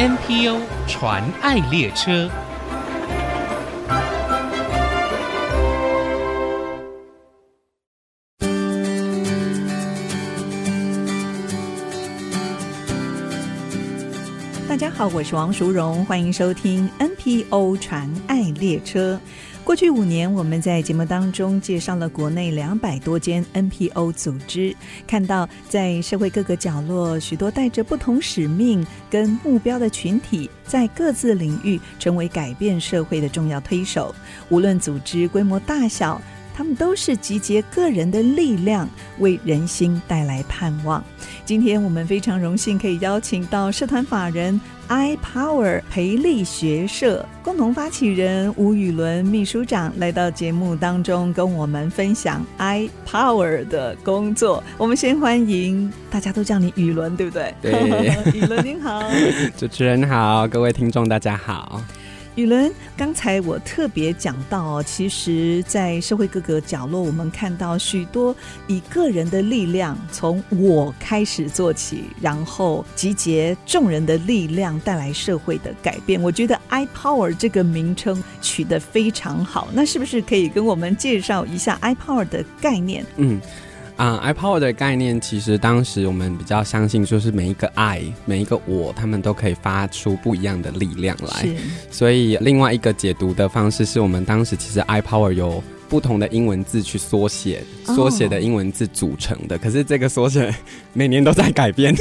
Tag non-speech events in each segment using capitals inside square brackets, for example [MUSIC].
NPO 传爱列车。大家好，我是王淑荣，欢迎收听 NPO 传爱列车。过去五年，我们在节目当中介绍了国内两百多间 NPO 组织，看到在社会各个角落，许多带着不同使命跟目标的群体，在各自领域成为改变社会的重要推手。无论组织规模大小，他们都是集结个人的力量，为人心带来盼望。今天我们非常荣幸可以邀请到社团法人 iPower 培力学社共同发起人吴宇伦秘书长来到节目当中，跟我们分享 iPower 的工作。我们先欢迎，大家都叫你宇伦，对不对？对，[LAUGHS] 宇伦您好，[LAUGHS] 主持人好，各位听众大家好。雨伦，刚才我特别讲到，其实，在社会各个角落，我们看到许多以个人的力量从我开始做起，然后集结众人的力量，带来社会的改变。我觉得 iPower 这个名称取得非常好，那是不是可以跟我们介绍一下 iPower 的概念？嗯。啊、uh，iPower 的概念其实当时我们比较相信，就是每一个 I，每一个我，他们都可以发出不一样的力量来。所以另外一个解读的方式是我们当时其实 iPower 有。不同的英文字去缩写，缩写的英文字组成的。Oh. 可是这个缩写每年都在改变，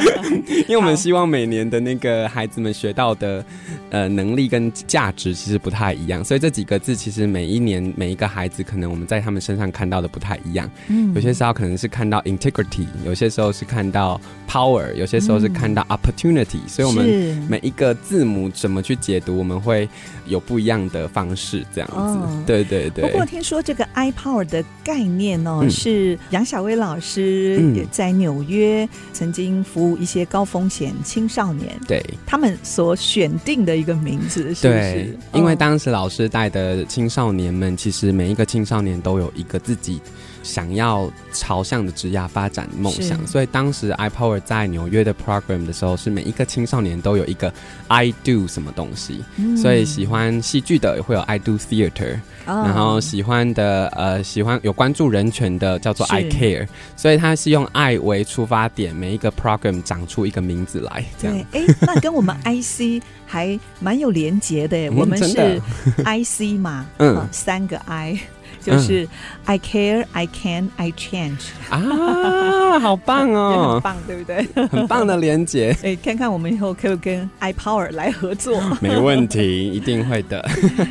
[LAUGHS] 因为我们希望每年的那个孩子们学到的呃能力跟价值其实不太一样，所以这几个字其实每一年每一个孩子可能我们在他们身上看到的不太一样。嗯，有些时候可能是看到 integrity，有些时候是看到 power，有些时候是看到 opportunity，嗯。所以我们每一个字母怎么去解读，我们会有不一样的方式，这样子。Oh. 对对对。听说这个 iPower 的概念哦，嗯、是杨小薇老师也在纽约曾经服务一些高风险青少年，对他们所选定的一个名字，是不是？对，因为当时老师带的青少年们，其实每一个青少年都有一个自己。想要朝向的职业发展梦想，所以当时 iPower 在纽约的 program 的时候，是每一个青少年都有一个 I do 什么东西，嗯、所以喜欢戏剧的会有 I do theater，、哦、然后喜欢的呃喜欢有关注人权的叫做 I care，所以他是用爱为出发点，每一个 program 长出一个名字来，这样。哎，那跟我们 [LAUGHS] IC 还蛮有连结的，我们是 IC 嘛，嗯，三个 I。就是 I care, I can, I change [LAUGHS] 啊，好棒哦，[LAUGHS] 很棒，对不对？[LAUGHS] 很棒的连结。哎、欸，看看我们以后可不可以跟 iPower 来合作？没问题，一定会的。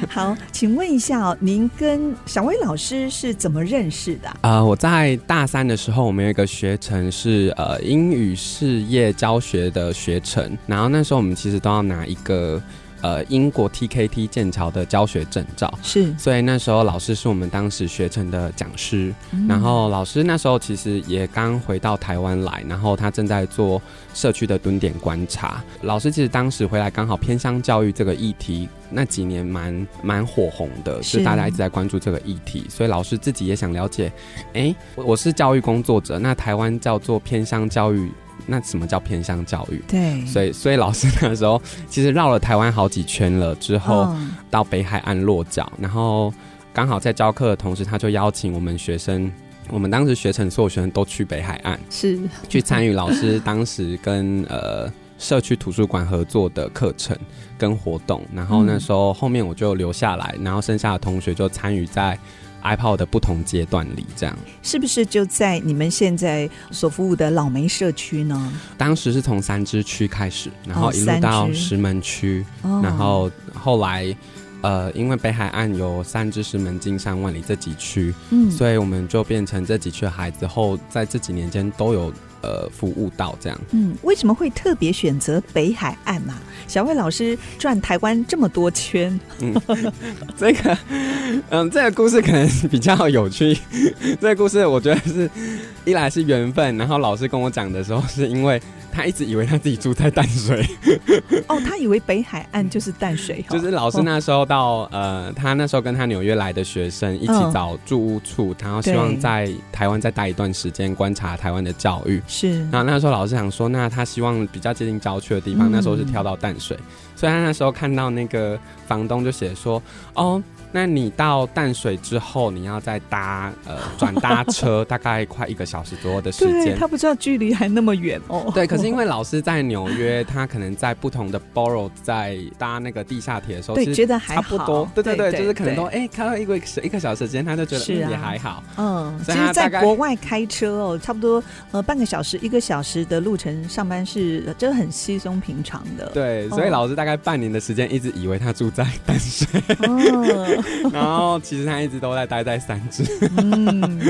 好，请问一下哦，您跟小薇老师是怎么认识的？啊、呃，我在大三的时候，我们有一个学程是呃英语事业教学的学程，然后那时候我们其实都要拿一个。呃，英国 TKT 剑桥的教学证照是，所以那时候老师是我们当时学成的讲师，嗯，然后老师那时候其实也刚回到台湾来，然后他正在做社区的蹲点观察。老师其实当时回来刚好偏乡教育这个议题那几年蛮蛮火红的，是大家一直在关注这个议题，所以老师自己也想了解，哎，欸，我是教育工作者，那台湾叫做偏乡教育。那什么叫偏向教育？对，所以所以老师那时候其实绕了台湾好几圈了，之后到北海岸落脚，然后刚好在教课的同时，他就邀请我们学生，我们当时学成所有学生都去北海岸，是去参与老师当时跟呃社区图书馆合作的课程跟活动，然后那时候后面我就留下来，然后剩下的同学就参与在。iPower 的不同阶段里，这样是不是就在你们现在所服务的老梅社区呢？当时是从三支区开始，然后一路到石门区，哦，然后后来呃，因为北海岸有三支、石门、金山、万里这几区，嗯，所以我们就变成这几区的孩子后，在这几年间都有。呃，服务到这样，嗯，为什么会特别选择北海岸嘛、啊？小慧老师转台湾这么多圈，嗯，[LAUGHS] 这个，嗯，这个故事可能比较有趣。[LAUGHS] 这个故事我觉得是一来是缘分，然后老师跟我讲的时候，是因为。他一直以为他自己住在淡水，[LAUGHS] 哦，他以为北海岸就是淡水。[LAUGHS] 就是老师那时候到、哦、呃，他那时候跟他纽约来的学生一起找住屋处，然后希望在台湾再待一段时间，观察台湾的教育。是。然后那时候老师想说，那他希望比较接近郊区的地方，嗯、那时候是跳到淡水，所以他那时候看到那个房东就写说，哦。那你到淡水之后，你要再搭呃转搭车，[LAUGHS] 大概快一个小时左右的时间。他不知道距离还那么远哦。对，可是因为老师在纽约，他可能在不同的 borough 在搭那个地下铁的时候，对，觉得还差不多。对对对，就是可能都哎开到一个一个小时时间，他就觉得也还好。嗯，其实在国外开车哦，差不多呃半个小时一个小时的路程上班是真的很稀松平常的。对，所以老师大概半年的时间一直以为他住在淡水。哦。[LAUGHS] 然后其实他一直都在待在三只。嗯，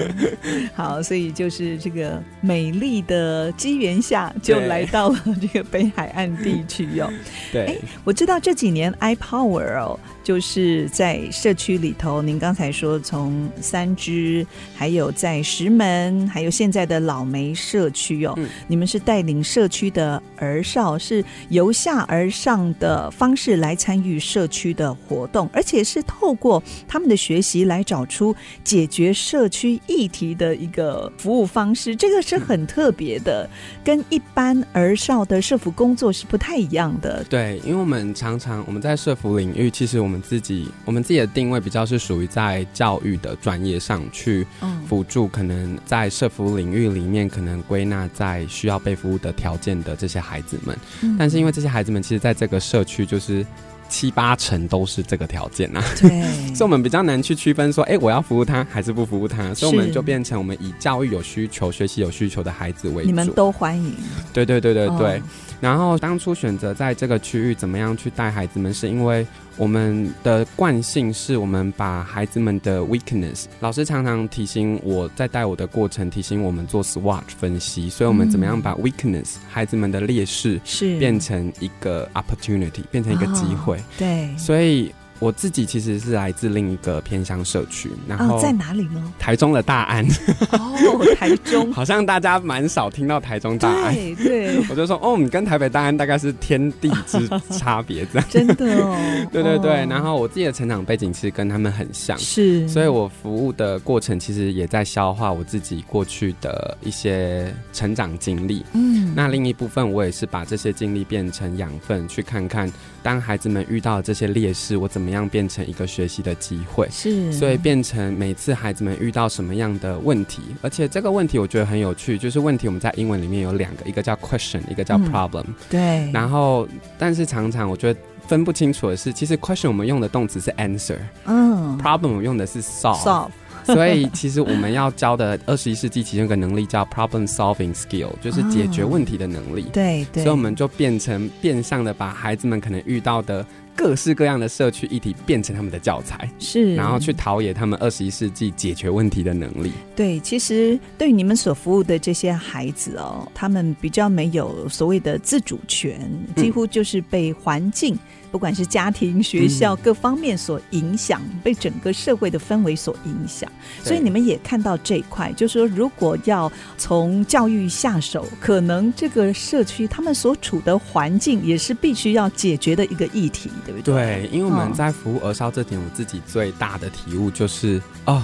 好，所以就是这个美丽的机缘下，就来到了这个北海岸地区哟。[LAUGHS] 对，我知道这几年 iPower 哦。就是在社区里头，您刚才说从三芝，还有在石门，还有现在的老梅社区哦，嗯、你们是带领社区的儿少，是由下而上的方式来参与社区的活动，而且是透过他们的学习来找出解决社区议题的一个服务方式，这个是很特别的，嗯、跟一般儿少的社服工作是不太一样的。对，因为我们常常我们在社服领域，其实我们。自己，我们自己的定位比较是属于在教育的专业上去辅助，可能在社服领域里面，可能归纳在需要被服务的条件的这些孩子们。但是因为这些孩子们，其实在这个社区就是。七八成都是这个条件呐、啊，对，[LAUGHS] 所以我们比较难去区分说，哎、欸，我要服务他还是不服务他，所以我们就变成我们以教育有需求、学习有需求的孩子为主，你们都欢迎。对对对对对。哦、然后当初选择在这个区域怎么样去带孩子们，是因为我们的惯性是我们把孩子们的 weakness，老师常常提醒我在带我的过程，提醒我们做 SWOT 分析，所以我们怎么样把 weakness、嗯、孩子们的劣势是。变成一个 opportunity，变成一个机会。哦对，所以我自己其实是来自另一个偏乡社区，然后在哪里呢？台中的大安。哦，台中，[LAUGHS] 好像大家蛮少听到台中大安。对对，[LAUGHS] 我就说，哦，你跟台北大安大概是天地之差别，这样。真的哦。[LAUGHS] 对对对，然后我自己的成长背景其实跟他们很像，是，所以我服务的过程其实也在消化我自己过去的一些成长经历。嗯，那另一部分我也是把这些经历变成养分，去看看。当孩子们遇到这些劣势，我怎么样变成一个学习的机会？是，所以变成每次孩子们遇到什么样的问题，而且这个问题我觉得很有趣，就是问题我们在英文里面有两个，一个叫 question，一个叫 problem。嗯、对。然后，但是常常我觉得分不清楚的是，其实 question 我们用的动词是 answer，嗯，problem 我们用的是 solve。solve 所以，其实我们要教的二十一世纪其中一个能力叫 problem solving skill，就是解决问题的能力。哦、对对。所以我们就变成变相的把孩子们可能遇到的各式各样的社区议题变成他们的教材，是，然后去陶冶他们二十一世纪解决问题的能力。对，其实对于你们所服务的这些孩子哦，他们比较没有所谓的自主权，几乎就是被环境。嗯不管是家庭、学校各方面所影响，嗯、被整个社会的氛围所影响，所以你们也看到这一块，就是说，如果要从教育下手，可能这个社区他们所处的环境也是必须要解决的一个议题，对不对？对，因为我们在服务儿少这点，我自己最大的体悟就是哦。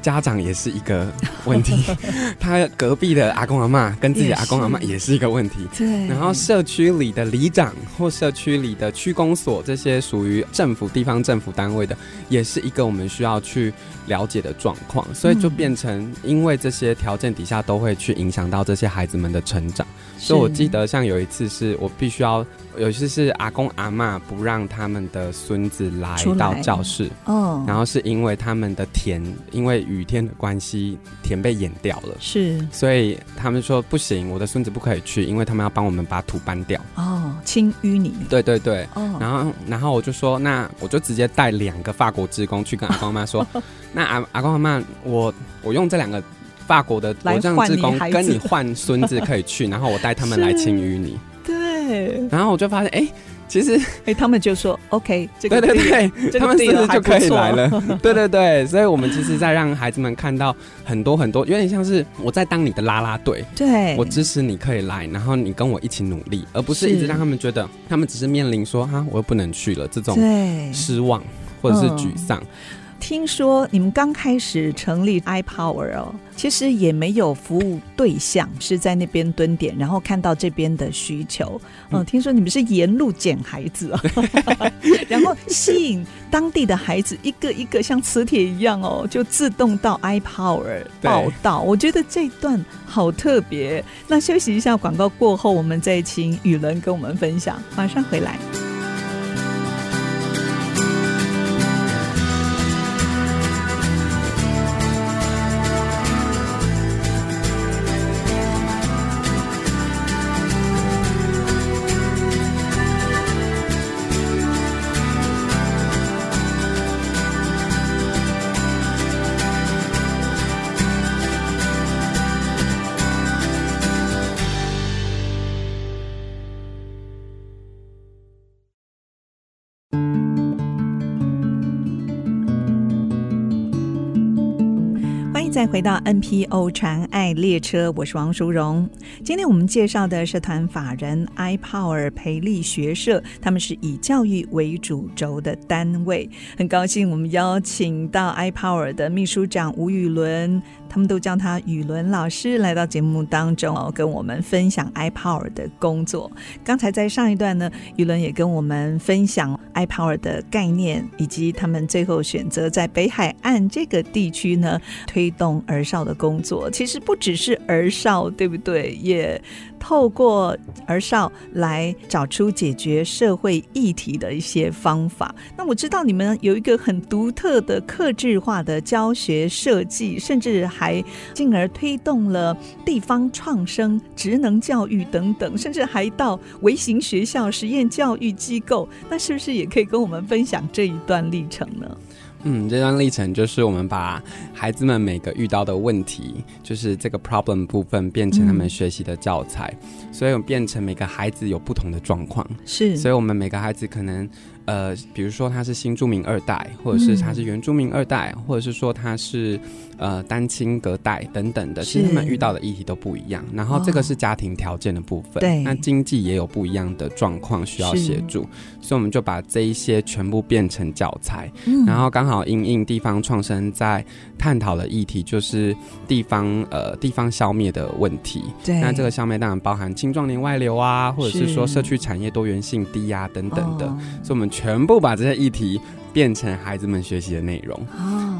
家长也是一个问题，[LAUGHS] 他隔壁的阿公阿妈跟自己的阿公阿妈也是一个问题。对，然后社区里的里长或社区里的区公所这些属于政府地方政府单位的，也是一个我们需要去了解的状况。所以就变成，因为这些条件底下都会去影响到这些孩子们的成长。所以我记得，像有一次是我必须要，有一次是阿公阿妈不让他们的孙子来到教室，哦，然后是因为他们的田，因为雨天的关系，田被淹掉了，是，所以他们说不行，我的孙子不可以去，因为他们要帮我们把土搬掉，哦，清淤泥，对对对，哦，然后然后我就说，那我就直接带两个法国职工去跟阿公阿嬷说，[LAUGHS] 那阿阿公阿嬷，我我用这两个。法国的国政职工跟你换孙子可以去，然后我带他们来清淤泥。[LAUGHS] 对，然后我就发现，哎、欸，其实，哎、欸，他们就说，OK，这个对对对，他们是不是就可以来了？了 [LAUGHS] 对对对，所以我们其实，在让孩子们看到很多很多，有点像是我在当你的啦啦队，对，我支持你可以来，然后你跟我一起努力，而不是一直让他们觉得他们只是面临说，哈，我又不能去了这种失望或者是沮丧。听说你们刚开始成立 iPower 哦，其实也没有服务对象，是在那边蹲点，然后看到这边的需求。嗯，听说你们是沿路捡孩子哦，[LAUGHS] 然后吸引当地的孩子一个一个像磁铁一样哦，就自动到 iPower 报道。我觉得这段好特别。那休息一下，广告过后，我们再请雨伦跟我们分享。马上回来。回到 NPO 传爱列车，我是王淑荣。今天我们介绍的社团法人 iPower 培力学社，他们是以教育为主轴的单位。很高兴我们邀请到 iPower 的秘书长吴宇伦。他们都叫他宇伦老师来到节目当中哦，跟我们分享 iPower 的工作。刚才在上一段呢，宇伦也跟我们分享 Power 的概念，以及他们最后选择在北海岸这个地区呢推动儿少的工作。其实不只是儿少，对不对？也透过儿少来找出解决社会议题的一些方法。那我知道你们有一个很独特的客制化的教学设计，甚至还进而推动了地方创生、职能教育等等，甚至还到微型学校、实验教育机构。那是不是也可以跟我们分享这一段历程呢？嗯，这段历程就是我们把孩子们每个遇到的问题，就是这个 problem 部分变成他们学习的教材，嗯、所以我们变成每个孩子有不同的状况，是，所以我们每个孩子可能。呃，比如说他是新住民二代，或者是他是原住民二代，嗯、或者是说他是呃单亲隔代等等的，其实他们遇到的议题都不一样。然后这个是家庭条件的部分，对、哦，那经济也有不一样的状况需要协助，所以我们就把这一些全部变成教材，嗯、然后刚好因应地方创生在探讨的议题就是地方呃地方消灭的问题，对，那这个消灭当然包含青壮年外流啊，或者是说社区产业多元性低啊等等的，哦、所以我们。全部把这些议题变成孩子们学习的内容，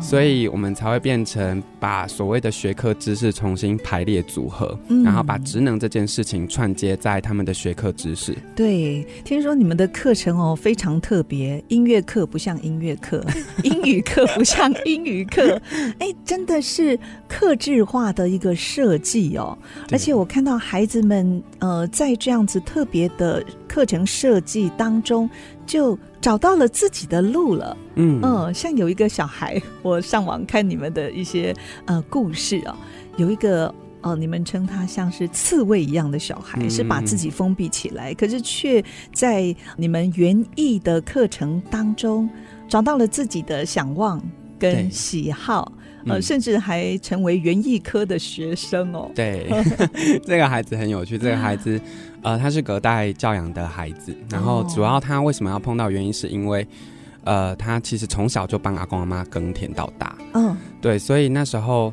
所以我们才会变成把所谓的学科知识重新排列组合，然后把职能这件事情串接在他们的学科知识。对，听说你们的课程哦非常特别，音乐课不像音乐课，[LAUGHS] 英语课不像英语课，哎，真的是克制化的一个设计哦。而且我看到孩子们呃在这样子特别的课程设计当中。就找到了自己的路了，嗯。嗯，像有一个小孩，[LAUGHS] 我上网看你们的一些呃故事啊、哦，有一个哦、呃，你们称他像是刺猬一样的小孩，嗯、是把自己封闭起来，可是却在你们园艺的课程当中找到了自己的想望跟喜好，呃，嗯、甚至还成为园艺科的学生哦。对，[LAUGHS] 这个孩子很有趣，这个孩子。呃，他是隔代教养的孩子，然后主要他为什么要碰到原因，是因为，呃，他其实从小就帮阿公阿妈耕田到大，嗯，对，所以那时候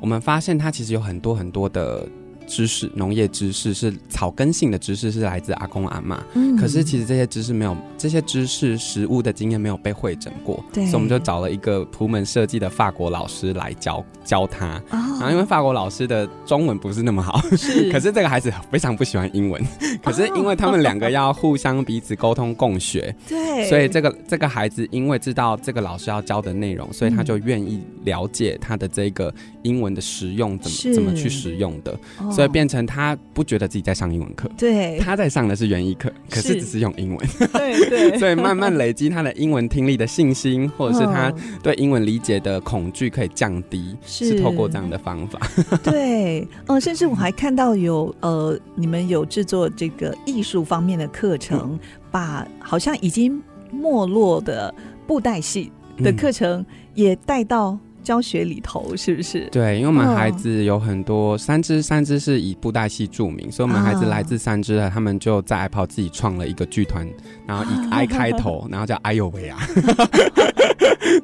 我们发现他其实有很多很多的。知识，农业知识是草根性的知识，是来自阿公阿妈。嗯，可是其实这些知识没有，这些知识实物的经验没有被会诊过。对，所以我们就找了一个图门设计的法国老师来教教他。哦，然后因为法国老师的中文不是那么好，是，[LAUGHS] 可是这个孩子非常不喜欢英文。可是因为他们两个要互相彼此沟通共学，[LAUGHS] 对，所以这个这个孩子因为知道这个老师要教的内容，所以他就愿意了解他的这个英文的实用怎么怎么去使用的。哦所以变成他不觉得自己在上英文课，对，他在上的是园艺课，可是只是用英文，对 [LAUGHS] 对，[LAUGHS] 所以慢慢累积他的英文听力的信心，或者是他对英文理解的恐惧可以降低，是，是透过这样的方法。[LAUGHS] 对，嗯，甚至我还看到有呃，你们有制作这个艺术方面的课程，嗯、把好像已经没落的布袋戏的课程也带到。教学里头，是不是？对，因为我们孩子有很多、哦、三支，三支是以布袋戏著名，所以我们孩子来自三支的，啊、他们就在 iPOD 自己创了一个剧团，然后以 I 开头，然后叫哎呦喂啊。[LAUGHS]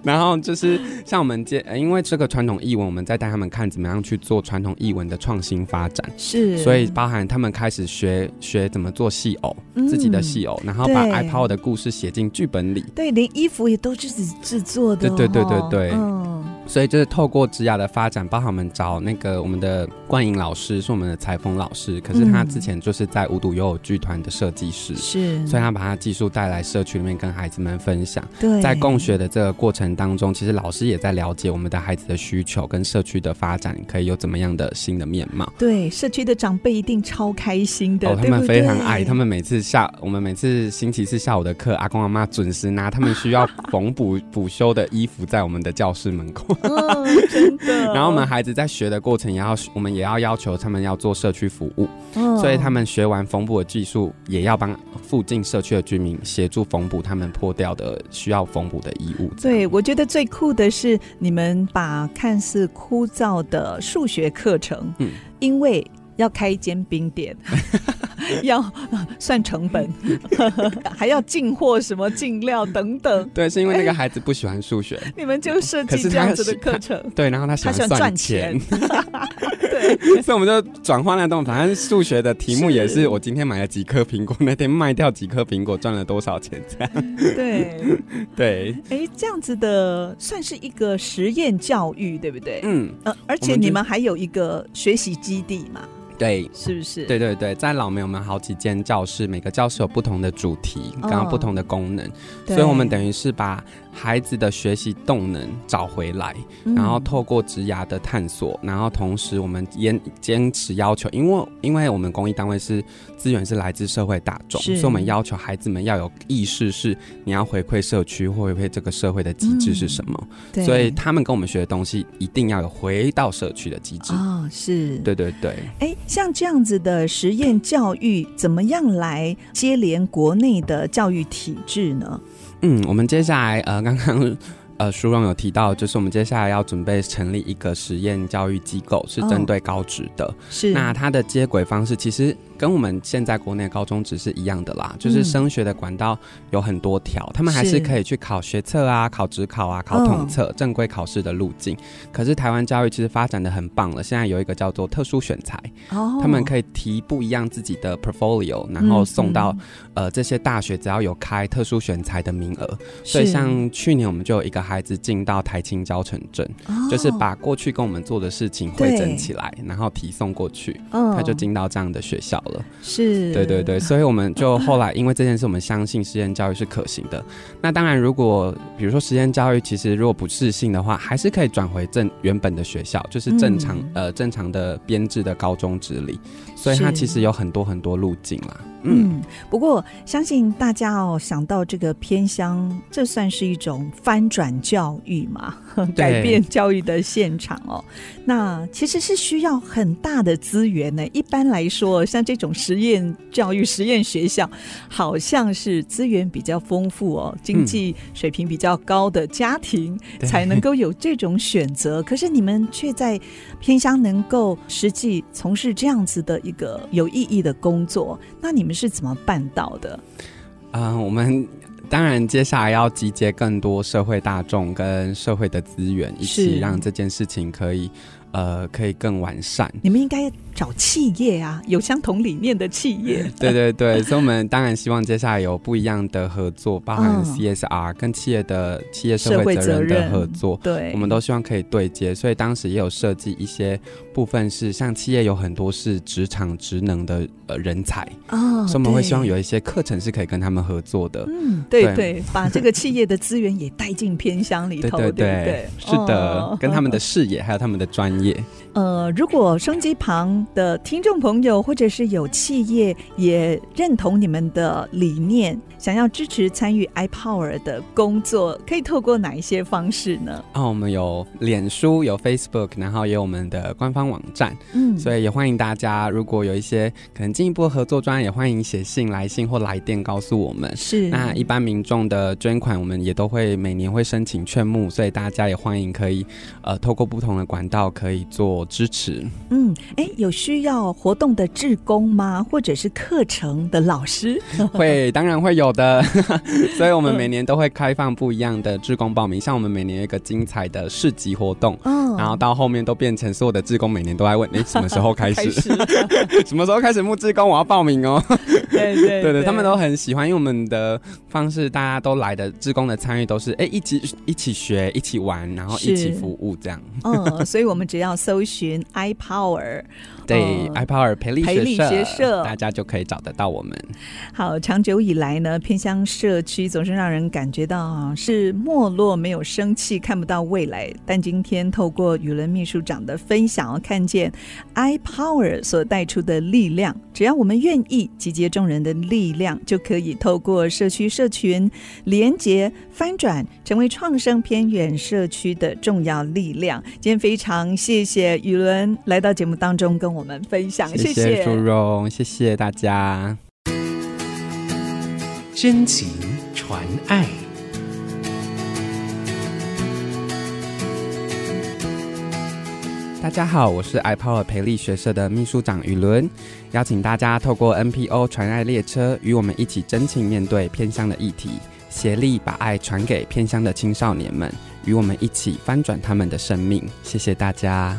然后就是像我们接，因为这个传统艺文，我们在带他们看怎么样去做传统艺文的创新发展，是，所以包含他们开始学学怎么做戏偶，嗯、自己的戏偶，然后把 iPower 的故事写进剧本里，对，连衣服也都是自己制作的、哦，对对对对。对。嗯所以就是透过职涯的发展，包含我们找那个我们的冠颖老师是我们的裁缝老师，可是他之前就是在无独有偶剧团的设计师，是，所以他把他技术带来社区里面跟孩子们分享。对，在共学的这个过程当中，其实老师也在了解我们的孩子的需求跟社区的发展可以有怎么样的新的面貌。对，社区的长辈一定超开心的，哦，他们非常爱，他们每次下我们每次星期四下午的课，阿公阿妈准时拿他们需要缝补补修的衣服在我们的教室门口。[LAUGHS] 哦，真的。然后我们孩子在学的过程，也要我们也要要求他们要做社区服务，哦，所以他们学完缝补的技术，也要帮附近社区的居民协助缝补他们破掉的需要缝补的衣物。对，我觉得最酷的是你们把看似枯燥的数学课程，嗯，因为要开一间冰店。[LAUGHS] [LAUGHS] 要 [LAUGHS] 算成本，[LAUGHS] 还要进货什么进料等等。对，是因为那个孩子不喜欢数学，你们就设计这样子的课程。对，然后他喜欢赚钱。对，所以我们就转换了动，反正数学的题目也是我今天买了几颗苹果，那天卖掉几颗苹果赚了多少钱这样。对对。哎，这样子的算是一个实验教育，对不对？嗯。呃，而且你们还有一个学习基地嘛？对，是不是？对对对，在老梅我们好几间教室，每个教室有不同的主题，然后不同的功能，哦、所以我们等于是把。孩子的学习动能找回来，然后透过职涯的探索，然后同时我们坚坚持要求，因为因为我们公益单位是资源是来自社会大众，所以我们要求孩子们要有意识，是你要回馈社区或回馈这个社会的机制是什么。嗯、所以他们跟我们学的东西一定要有回到社区的机制。啊、哦，是。对对对。哎，像这样子的实验教育，怎么样来接连国内的教育体制呢？嗯，我们接下来呃，刚刚呃，书中有提到，就是我们接下来要准备成立一个实验教育机构，是针对高职的。哦、是，那它的接轨方式其实。跟我们现在国内高中只是一样的啦，就是升学的管道有很多条，嗯，他们还是可以去考学测啊、考职考啊、考统测，哦，正规考试的路径。可是台湾教育其实发展的很棒了，现在有一个叫做特殊选才，哦，他们可以提不一样自己的 portfolio，然后送到，呃这些大学，只要有开特殊选材的名额。所以像去年我们就有一个孩子进到台清交成政，哦，就是把过去跟我们做的事情汇整起来，然后提送过去，哦，他就进到这样的学校了。是，对对对，所以我们就后来因为这件事，我们相信实验教育是可行的。那当然，如果比如说实验教育其实如果不适性的话，还是可以转回正原本的学校，就是正常、嗯、呃正常的编制的高中职里。所以它其实有很多很多路径啦。嗯，不过相信大家哦，想到这个偏乡，这算是一种翻转教育嘛，[LAUGHS] [LAUGHS] 改变教育的现场哦。那其实是需要很大的资源呢。一般来说，像这种实验教育、实验学校，好像是资源比较丰富哦，经济水平比较高的家庭才能够有这种选择。可是你们却在偏乡能够实际从事这样子的一个有意义的工作，那你们是怎么办到的？啊、呃，我们当然接下来要集结更多社会大众跟社会的资源，一起让这件事情可以呃可以更完善。你们应该。找企业啊，有相同理念的企业。[LAUGHS] 对对对，所以我们当然希望接下来有不一样的合作，包含 CSR 跟企业的企业社会责任的合作。对，我们都希望可以对接。所以当时也有设计一些部分是，像企业有很多是职场职能的呃人才哦，所以我们会希望有一些课程是可以跟他们合作的。嗯，对对，对，[LAUGHS] 把这个企业的资源也带进偏乡里头。对对对，对，对，是的，跟他们的视野还有他们的专业业。呃，如果收音机旁的听众朋友，或者是有企业也认同你们的理念，想要支持参与 iPower 的工作，可以透过哪一些方式呢？哦，我们有脸书，有 Facebook，然后也有我们的官方网站，嗯，所以也欢迎大家，如果有一些可能进一步合作专案，也欢迎写信、来信或来电告诉我们。是，那一般民众的捐款，我们也都会每年会申请劝募，所以大家也欢迎可以呃透过不同的管道可以做。支持，嗯，哎，有需要活动的志工吗？或者是课程的老师？[LAUGHS] 会，当然会有的。[LAUGHS] 所以我们每年都会开放不一样的志工报名，像我们每年有一个精彩的市集活动，嗯，然后到后面都变成所有的志工每年都在问，哎，什么时候开始？[LAUGHS] 开始什么时候开始募志工？我要报名哦。对对对对，他们都很喜欢，因为我们的方式，大家都来的志工的参与都是，哎，一起一起学，一起玩，然后一起服务这样。嗯，所以我们只要搜。寻 I iPower。对、嗯、iPower 培力培力学社，大家就可以找得到我们。好，长久以来呢，偏乡社区总是让人感觉到啊是没落，没有生气，看不到未来。但今天透过宇伦秘书长的分享，看见 iPower 所带出的力量，只要我们愿意集结众人的力量，就可以透过社区社群连结翻转，成为创生偏远社区的重要力量。今天非常谢谢。宇伦来到节目当中跟我们分享，谢谢淑荣，谢谢大家。真情传爱，大家好，我是 iPower 培力学社的秘书长雨伦，邀请大家透过 NPO 传爱列车，与我们一起真情面对偏乡的议题，协力把爱传给偏乡的青少年们，与我们一起翻转他们的生命。谢谢大家。